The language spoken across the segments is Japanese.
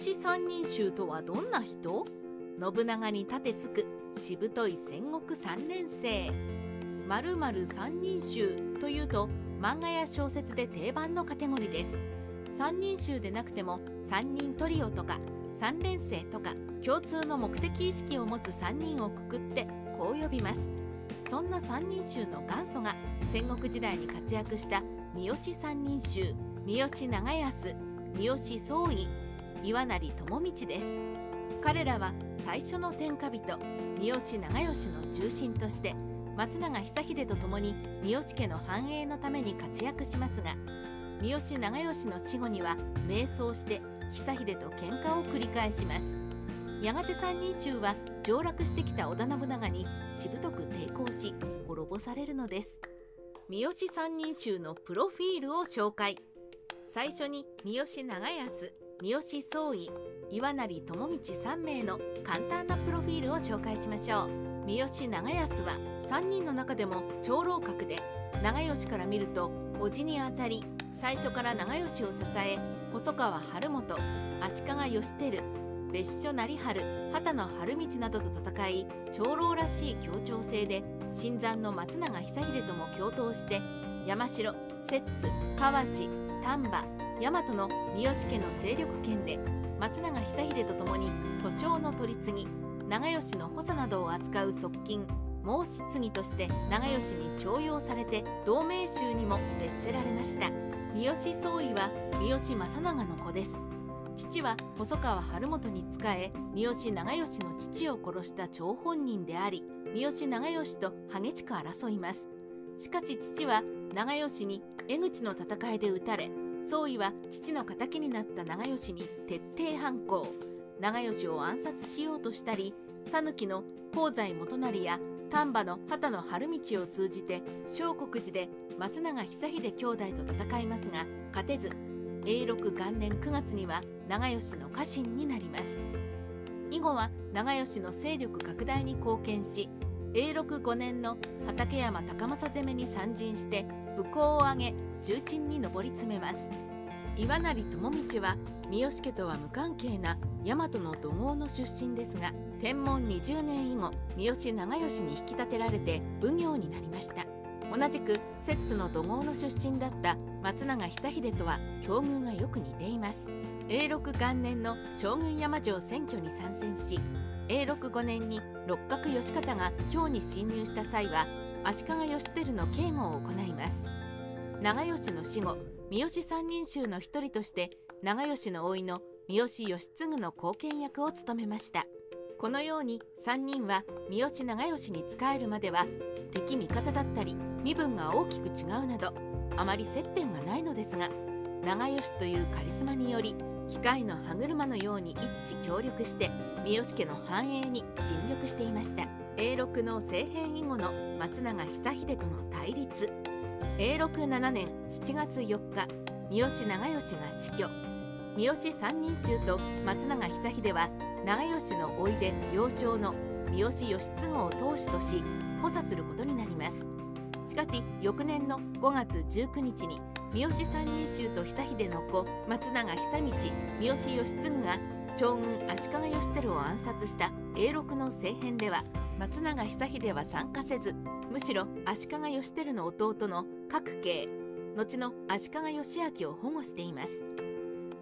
三人衆とはどんな人？信長に盾つくしぶとい戦国三連星まるまる三人衆というと漫画や小説で定番のカテゴリーです。三人衆でなくても三人トリオとか三連星とか共通の目的意識を持つ3人をくくってこう呼びます。そんな三人衆の元祖が戦国時代に活躍した三好三人衆三好長康三好宗義岩成智道です。彼らは最初の天下人三好長慶の中心として松永久秀と共に三好家の繁栄のために活躍しますが三好長慶の死後には迷走して久秀と喧嘩を繰り返します。やがて三人衆は上洛してきた織田信長にしぶとく抵抗し滅ぼされるのです。三好三人衆のプロフィールを紹介。最初に三好長康三好宗義岩成智道3名の簡単なプロフィールを紹介しましょう。三好長康は3人の中でも長老格で長吉から見ると叔父にあたり最初から長吉を支え細川晴元足利義輝別所成春畑野晴道などと戦い長老らしい協調性で新参の松永久秀とも共闘して山城摂津河内丹波大和の三好家の勢力圏で松永久秀と共に訴訟の取り次ぎ長吉の補佐などを扱う側近申し継ぎとして長吉に重用されて同盟衆にも列せられました。三好宗義は三好正長の子です。父は細川晴元に仕え三好長慶の父を殺した張本人であり三好長慶と激しく争います。しかし父は長慶に江口の戦いで撃たれ宗義は父の敵になった長慶に徹底反抗長慶を暗殺しようとしたり讃岐の香西元就や丹波の畑野晴道を通じて小国寺で松永久秀兄弟と戦いますが勝てず永禄元年9月には長吉の家臣になります以後は長吉の勢力拡大に貢献し永禄5年の畠山高政攻めに参陣して武功を挙げ重鎮に上り詰めます。岩成智道は三好家とは無関係な大和の土豪の出身ですが天文20年以後三好長慶に引き立てられて奉行になりました。同じく摂津の土豪の出身だった松永久秀とは境遇がよく似ています。永禄元年の将軍山城選挙に参戦し永禄5年に六角義方が京に侵入した際は足利義輝の警護を行います。長吉の死後三好三人衆の一人として長吉の甥の三好義継の後見役を務めました。このように3人は三好長慶に仕えるまでは敵味方だったり身分が大きく違うなどあまり接点がないのですが長吉というカリスマにより機械の歯車のように一致協力して三好家の繁栄に尽力していました。永禄の政変以後の松永久秀との対立。永禄7年7月4日三好長慶が死去。三好三人衆と松永久秀は長吉の甥で幼少の三好義継を当主とし補佐することになります。しかし翌年の5月19日に三好三人衆と久秀の子松永久道三好義継が将軍足利義輝を暗殺した永禄の政変では松永久秀は参加せずむしろ足利義輝の弟の各系後の足利義明を保護しています。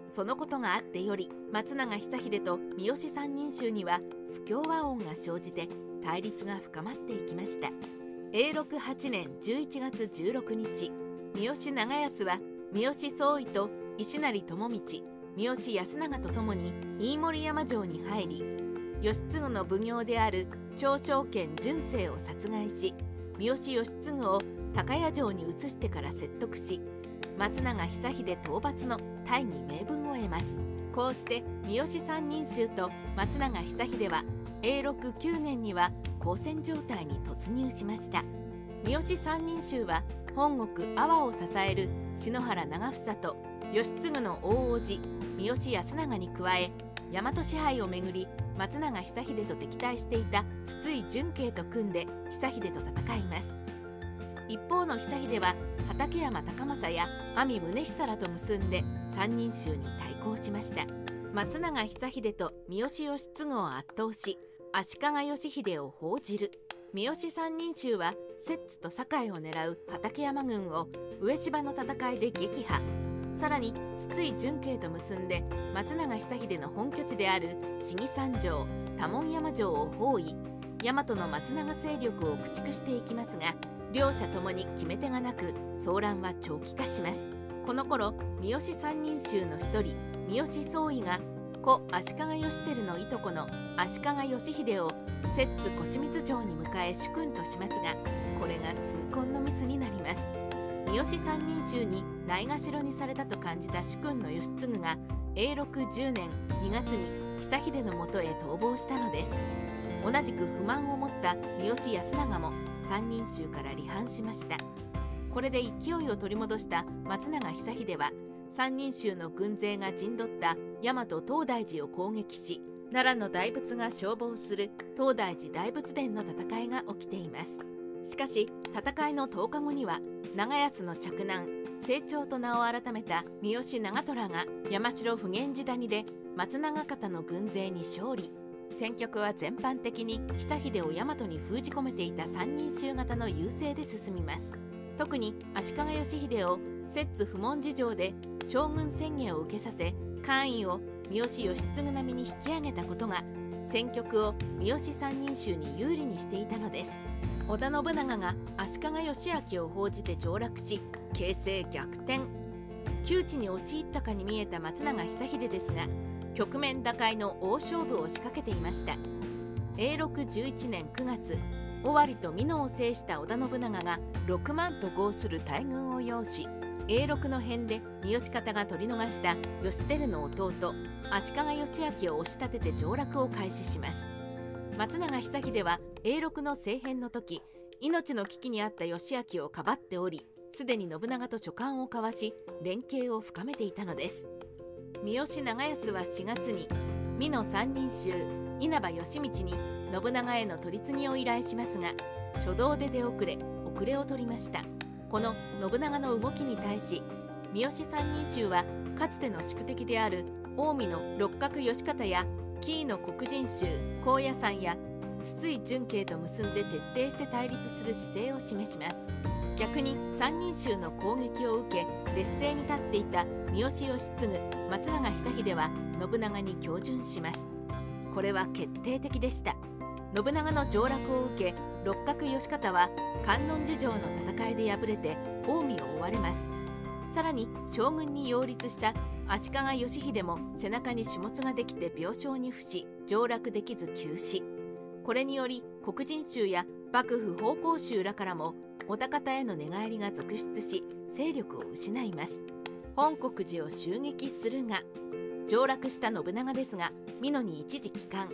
そのことがあってより松永久秀と三好三人衆には不協和音が生じて対立が深まっていきました。永禄8年11月16日三好長康は三好宗義と石成智道三好安永と共に飯盛山城に入り義継の奉行である長将権純正を殺害し三好義継を高谷城に移してから説得し松永久秀討伐の大義名分を得ます。こうして三好三人衆と松永久秀は永禄9年には交戦状態に突入しました。三好三人衆は本国阿波を支える篠原長房と義継の大叔父三好康長に加え大和支配をめぐり松永久秀と敵対していた筒井純慶と組んで久秀と戦います。一方の久秀は畠山高政や阿見宗久らと結んで三人衆に対抗しました。松永久秀と三好義継を圧倒し足利義秀を報じる。三好三人衆は摂津と堺を狙う畠山軍を上芝の戦いで撃破。さらに筒井純慶と結んで松永久秀の本拠地である市議三条多聞山城を包囲大和の松永勢力を駆逐していきますが両者ともに決め手がなく騒乱は長期化します。この頃三好三人衆の一人三好宗位が故足利義輝のいとこの足利義秀を摂津小清水城に迎え主君としますがこれが痛恨のミスになります。三好三人衆にないがしろにされたと感じた主君の義継が永禄10年2月に久秀のもとへ逃亡したのです。同じく不満を持った三好康長も三人衆から離反しました。これで勢いを取り戻した松永久秀は三人衆の軍勢が陣取った大和東大寺を攻撃し奈良の大仏が消防する東大寺大仏殿の戦いが起きています。しかし戦いの10日後には長安の着難成長と名を改めた三好長虎が山城普賢寺谷で松永方の軍勢に勝利。戦局は全般的に久秀を大和に封じ込めていた三人衆型の優勢で進みます。特に足利義秀を摂津不問事情で将軍宣言を受けさせ官位を三好義継並みに引き上げたことが戦局を三好三人衆に有利にしていたのです。織田信長が足利義昭を報じて上洛し形勢逆転。窮地に陥ったかに見えた松永久秀ですが局面打開の大勝負を仕掛けていました。永禄11年9月尾張と美濃を制した織田信長が6万と号する大軍を擁し永禄の変で三好方が取り逃した義輝の弟足利義昭を押し立てて上洛を開始します。松永久秀は永禄の政変の時命の危機にあった義昭をかばっておりすでに信長と書簡を交わし連携を深めていたのです。三好長康は4月に美濃三人衆稲葉義道に信長への取り次ぎを依頼しますが初動で出遅れ遅れを取りました。この信長の動きに対し三好三人衆はかつての宿敵である近江の六角義方や紀伊の黒人衆高野山や筒井純慶と結んで徹底して対立する姿勢を示します。逆に三人衆の攻撃を受け劣勢に立っていた三好義継松永久秀は信長に恭順します。これは決定的でした。信長の上洛を受け六角義方は観音寺城の戦いで敗れて近江を追われます。さらに将軍に擁立した足利義秀も背中に種物ができて病床に伏し上洛できず急死。これにより黒人衆や幕府奉公衆らからも小田への寝返りが続出し勢力を失います。本国寺を襲撃するが上洛した信長ですが美濃に一時帰還。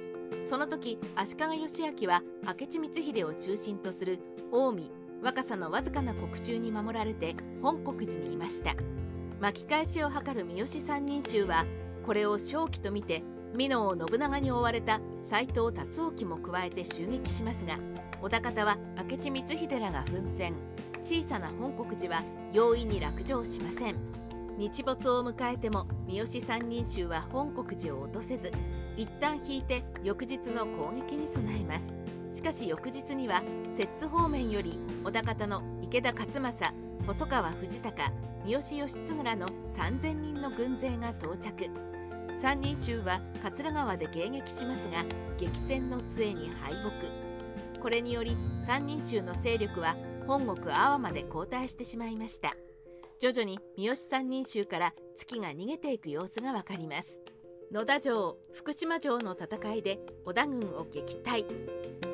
その時足利義昭は明智光秀を中心とする近江若さのわずかな国衆に守られて本国寺にいました。巻き返しを図る三好三人衆はこれを勝機と見て美濃を信長に追われた斎藤達興も加えて襲撃しますが織田方は明智光秀らが奮戦。小さな本国寺は容易に落城しません。日没を迎えても三好三人衆は本国寺を落とせず一旦引いて翌日の攻撃に備えます。しかし翌日には摂津方面より織田方の池田勝正細川藤孝三好義継らの3000人の軍勢が到着。三人衆は桂川で迎撃しますが激戦の末に敗北。これにより三人衆の勢力は本国阿波まで後退してしまいました。徐々に三好三人衆から月が逃げていく様子がわかります。野田城福島城の戦いで織田軍を撃退。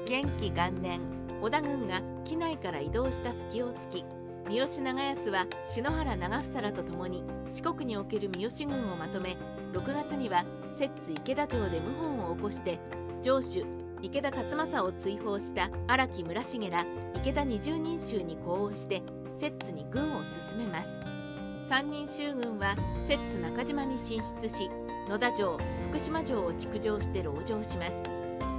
元気元年織田軍が機内から移動した隙を突き三好長康は篠原長房らと共に四国における三好軍をまとめ6月には摂津池田城で謀反を起こして城主池田勝正を追放した荒木村重ら池田二十人衆に呼応して摂津に軍を進めます。三人衆軍は摂津中島に進出し野田城福島城を築城して籠城します。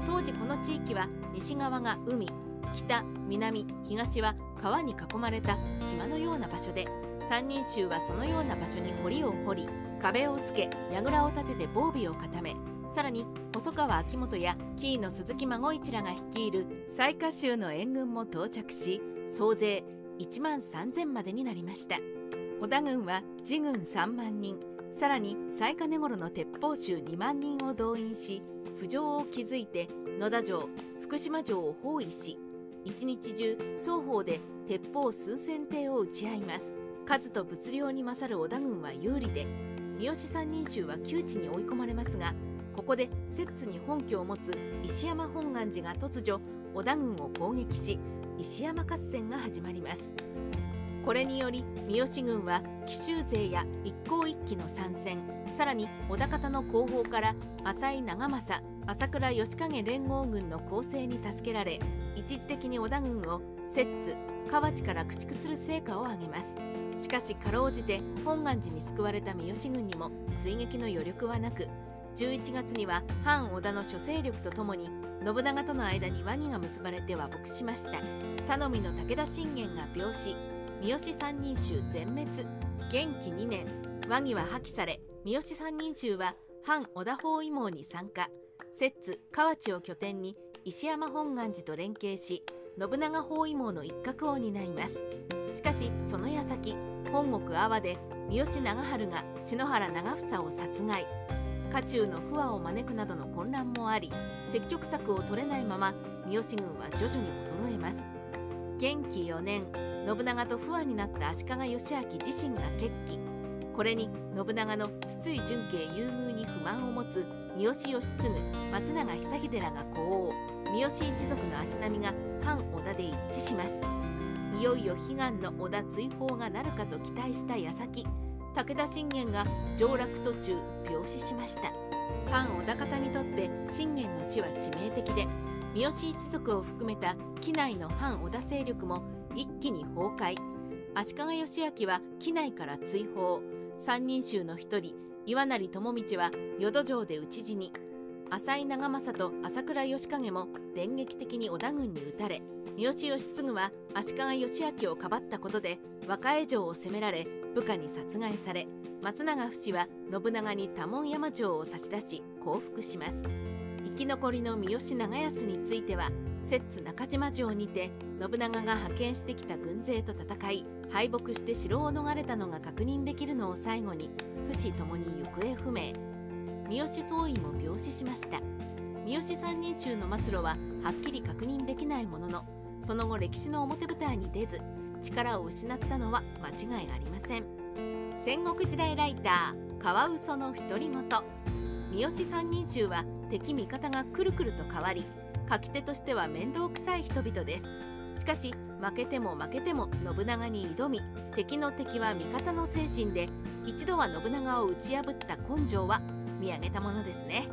当時この地域は西側が海北南東は川に囲まれた島のような場所で三人衆はそのような場所に堀を掘り壁をつけ櫓を立てて防備を固めさらに細川秋元や紀伊の鈴木孫一らが率いる雑賀衆の援軍も到着し総勢1万3000までになりました。織田軍は自軍3万人さらに雑賀根頃の鉄砲衆2万人を動員し浮上を築いて野田城福島城を包囲し一日中双方で鉄砲数千艇を撃ち合います。数と物量に勝る織田軍は有利で三好三人衆は窮地に追い込まれますがここで摂津に本拠を持つ石山本願寺が突如織田軍を攻撃し石山合戦が始まります。これにより三好軍は紀州勢や一向一揆の参戦さらに織田方の後方から浅井長政朝倉義景連合軍の攻勢に助けられ一時的に織田軍を摂津河内から駆逐する成果を上げます。しかしかろうじて本願寺に救われた三好軍にも追撃の余力はなく11月には反織田の諸勢力とともに信長との間に和議が結ばれて和睦しました。頼みの武田信玄が病死三好三人衆全滅。元気2年和議は破棄され三好三人衆は反織田包囲網に参加。摂津河内を拠点に石山本願寺と連携し信長包囲網の一角を担います。しかしその矢先本国阿波で三好長春が篠原長房を殺害。家中の不和を招くなどの混乱もあり積極策を取れないまま三好軍は徐々に衰えます。元気4年信長と不和になった足利義昭自身が決起。これに信長の筒井純慶優遇に不満を持つ三好義継松永久秀らが呼応。三好一族の足並みが反織田で一致します。いよいよ悲願の織田追放がなるかと期待した矢先武田信玄が上洛途中病死しました。反織田方にとって信玄の死は致命的で三好一族を含めた機内の反織田勢力も一気に崩壊。足利義昭は機内から追放。三人衆の一人岩成智道は淀城で討ち死に浅井長政と朝倉義景も電撃的に織田軍に撃たれ三好義継は足利義昭をかばったことで和歌江城を攻められ部下に殺害され松永不死は信長に多聞山城を差し出し降伏します。生き残りの三好長康については摂津中島城にて信長が派遣してきた軍勢と戦い敗北して城を逃れたのが確認できるのを最後に不死ともに行方不明。三好総尉も病死しました。三好三人衆の末路ははっきり確認できないもののその後歴史の表舞台に出ず力を失ったのは間違いありません。戦国時代ライターカワウソの独り言。三好三人衆は敵味方がくるくると変わり書き手としては面倒くさい人々です。しかし負けても負けても信長に挑み敵の敵は味方の精神で一度は信長を打ち破った根性は見上げたものですね。